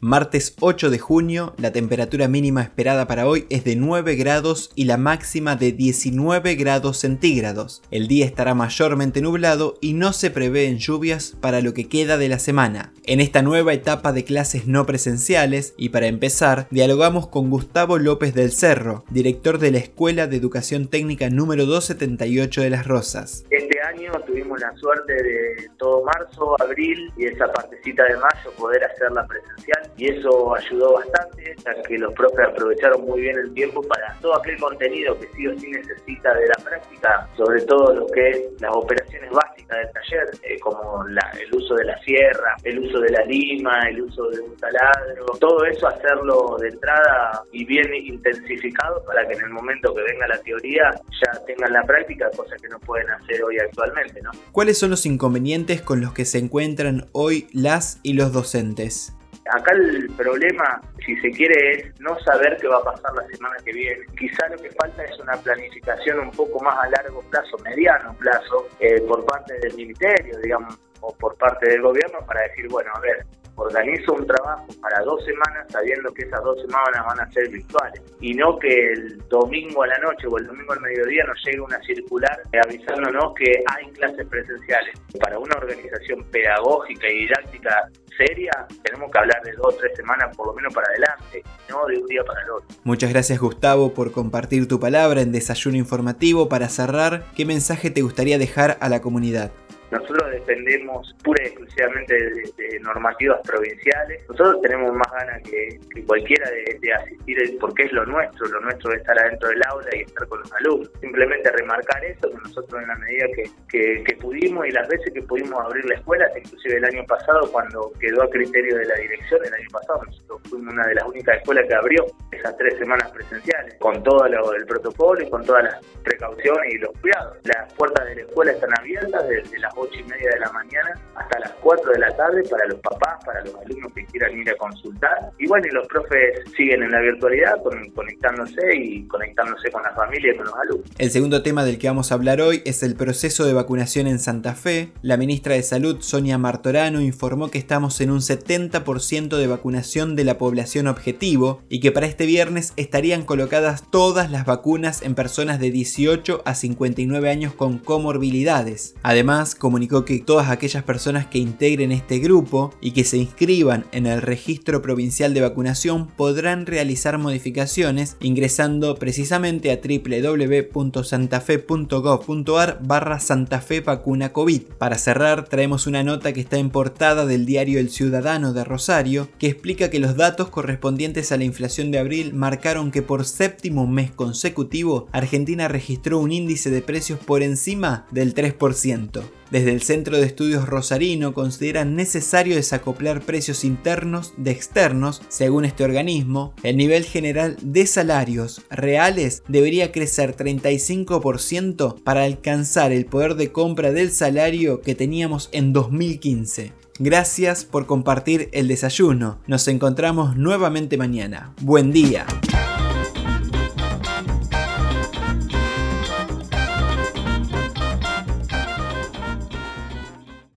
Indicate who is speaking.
Speaker 1: Martes 8 de junio, la temperatura mínima esperada para hoy es de 9 grados y la máxima de 19 grados centígrados. El día estará mayormente nublado y no se prevén lluvias para lo que queda de la semana. En esta nueva etapa de clases no presenciales, y para empezar, dialogamos con Gustavo López del Cerro, director de la Escuela de Educación Técnica número 278 de Las Rosas.
Speaker 2: Este año tuvimos la suerte de todo marzo, abril y esa partecita de mayo poder hacerla presencial y eso ayudó bastante, ya que los profes aprovecharon muy bien el tiempo para todo aquel contenido que sí o sí necesita de la práctica, sobre todo lo que es las operaciones básicas del taller, eh, como el uso de la sierra, el uso de la lima, el uso de un taladro, todo eso hacerlo de entrada y bien intensificado para que en el momento que venga la teoría ya tengan la práctica, cosa que no pueden hacer hoy actualmente.
Speaker 1: ¿Cuáles son los inconvenientes con los que se encuentran hoy las y los docentes?
Speaker 2: Acá el problema, si se quiere, es no saber qué va a pasar la semana que viene. Quizá lo que falta es una planificación un poco más a largo plazo, mediano plazo, eh, por parte del ministerio, digamos, o por parte del gobierno para decir, bueno, a ver, organizo un trabajo para dos semanas sabiendo que esas dos semanas van a ser virtuales y no que el domingo a la noche o el domingo al mediodía nos llegue una circular avisándonos que hay clases presenciales. Para una organización pedagógica y didáctica seria, tenemos que hablar de dos o tres semanas por lo menos para adelante, no de un día para el otro.
Speaker 1: Muchas gracias Gustavo por compartir tu palabra en Desayuno Informativo. Para cerrar, ¿qué mensaje te gustaría dejar a la comunidad?
Speaker 2: Nosotros dependemos pura y exclusivamente de, normativas provinciales. Nosotros tenemos más ganas que, cualquiera de, asistir porque es lo nuestro, lo nuestro es estar adentro del aula y estar con los alumnos. Simplemente remarcar eso, que nosotros en la medida que, que, pudimos y las veces que pudimos abrir la escuela, inclusive el año pasado cuando quedó a criterio de la dirección, el año pasado nosotros fuimos una de las únicas escuelas que abrió esas tres semanas presenciales, con todo el protocolo y con todas las precauciones y los cuidados. Las puertas de la escuela están abiertas desde las ocho y media de la mañana hasta las 4 de la tarde para los papás, para los alumnos que quieran ir a consultar. Y bueno, y los profes siguen en la virtualidad conectándose y conectándose con la familia y con los alumnos.
Speaker 1: El segundo tema del que vamos a hablar hoy es el proceso de vacunación en Santa Fe. La ministra de Salud, Sonia Martorano, informó que estamos en un 70% de vacunación de la población objetivo y que para este viernes colocadas todas las vacunas en personas de 18 a 59 años con comorbilidades. Además, comunicó que todas aquellas personas que integren este grupo y que se inscriban en el registro provincial de vacunación podrán realizar modificaciones ingresando precisamente a www.santafe.gov.ar barra Santafe vacuna COVID. Para cerrar, traemos una nota que está en portada del diario El Ciudadano de Rosario que explica que los datos correspondientes a la inflación de abril marcaron que por séptimo mes consecutivo Argentina registró un índice de precios por encima del 3%. Desde el Centro de Estudios Rosarino consideran necesario desacoplar precios internos de externos. Según este organismo, el nivel general de salarios reales debería crecer 35% para alcanzar el poder de compra del salario que teníamos en 2015. Gracias por compartir el desayuno. Nos encontramos nuevamente mañana. Buen día.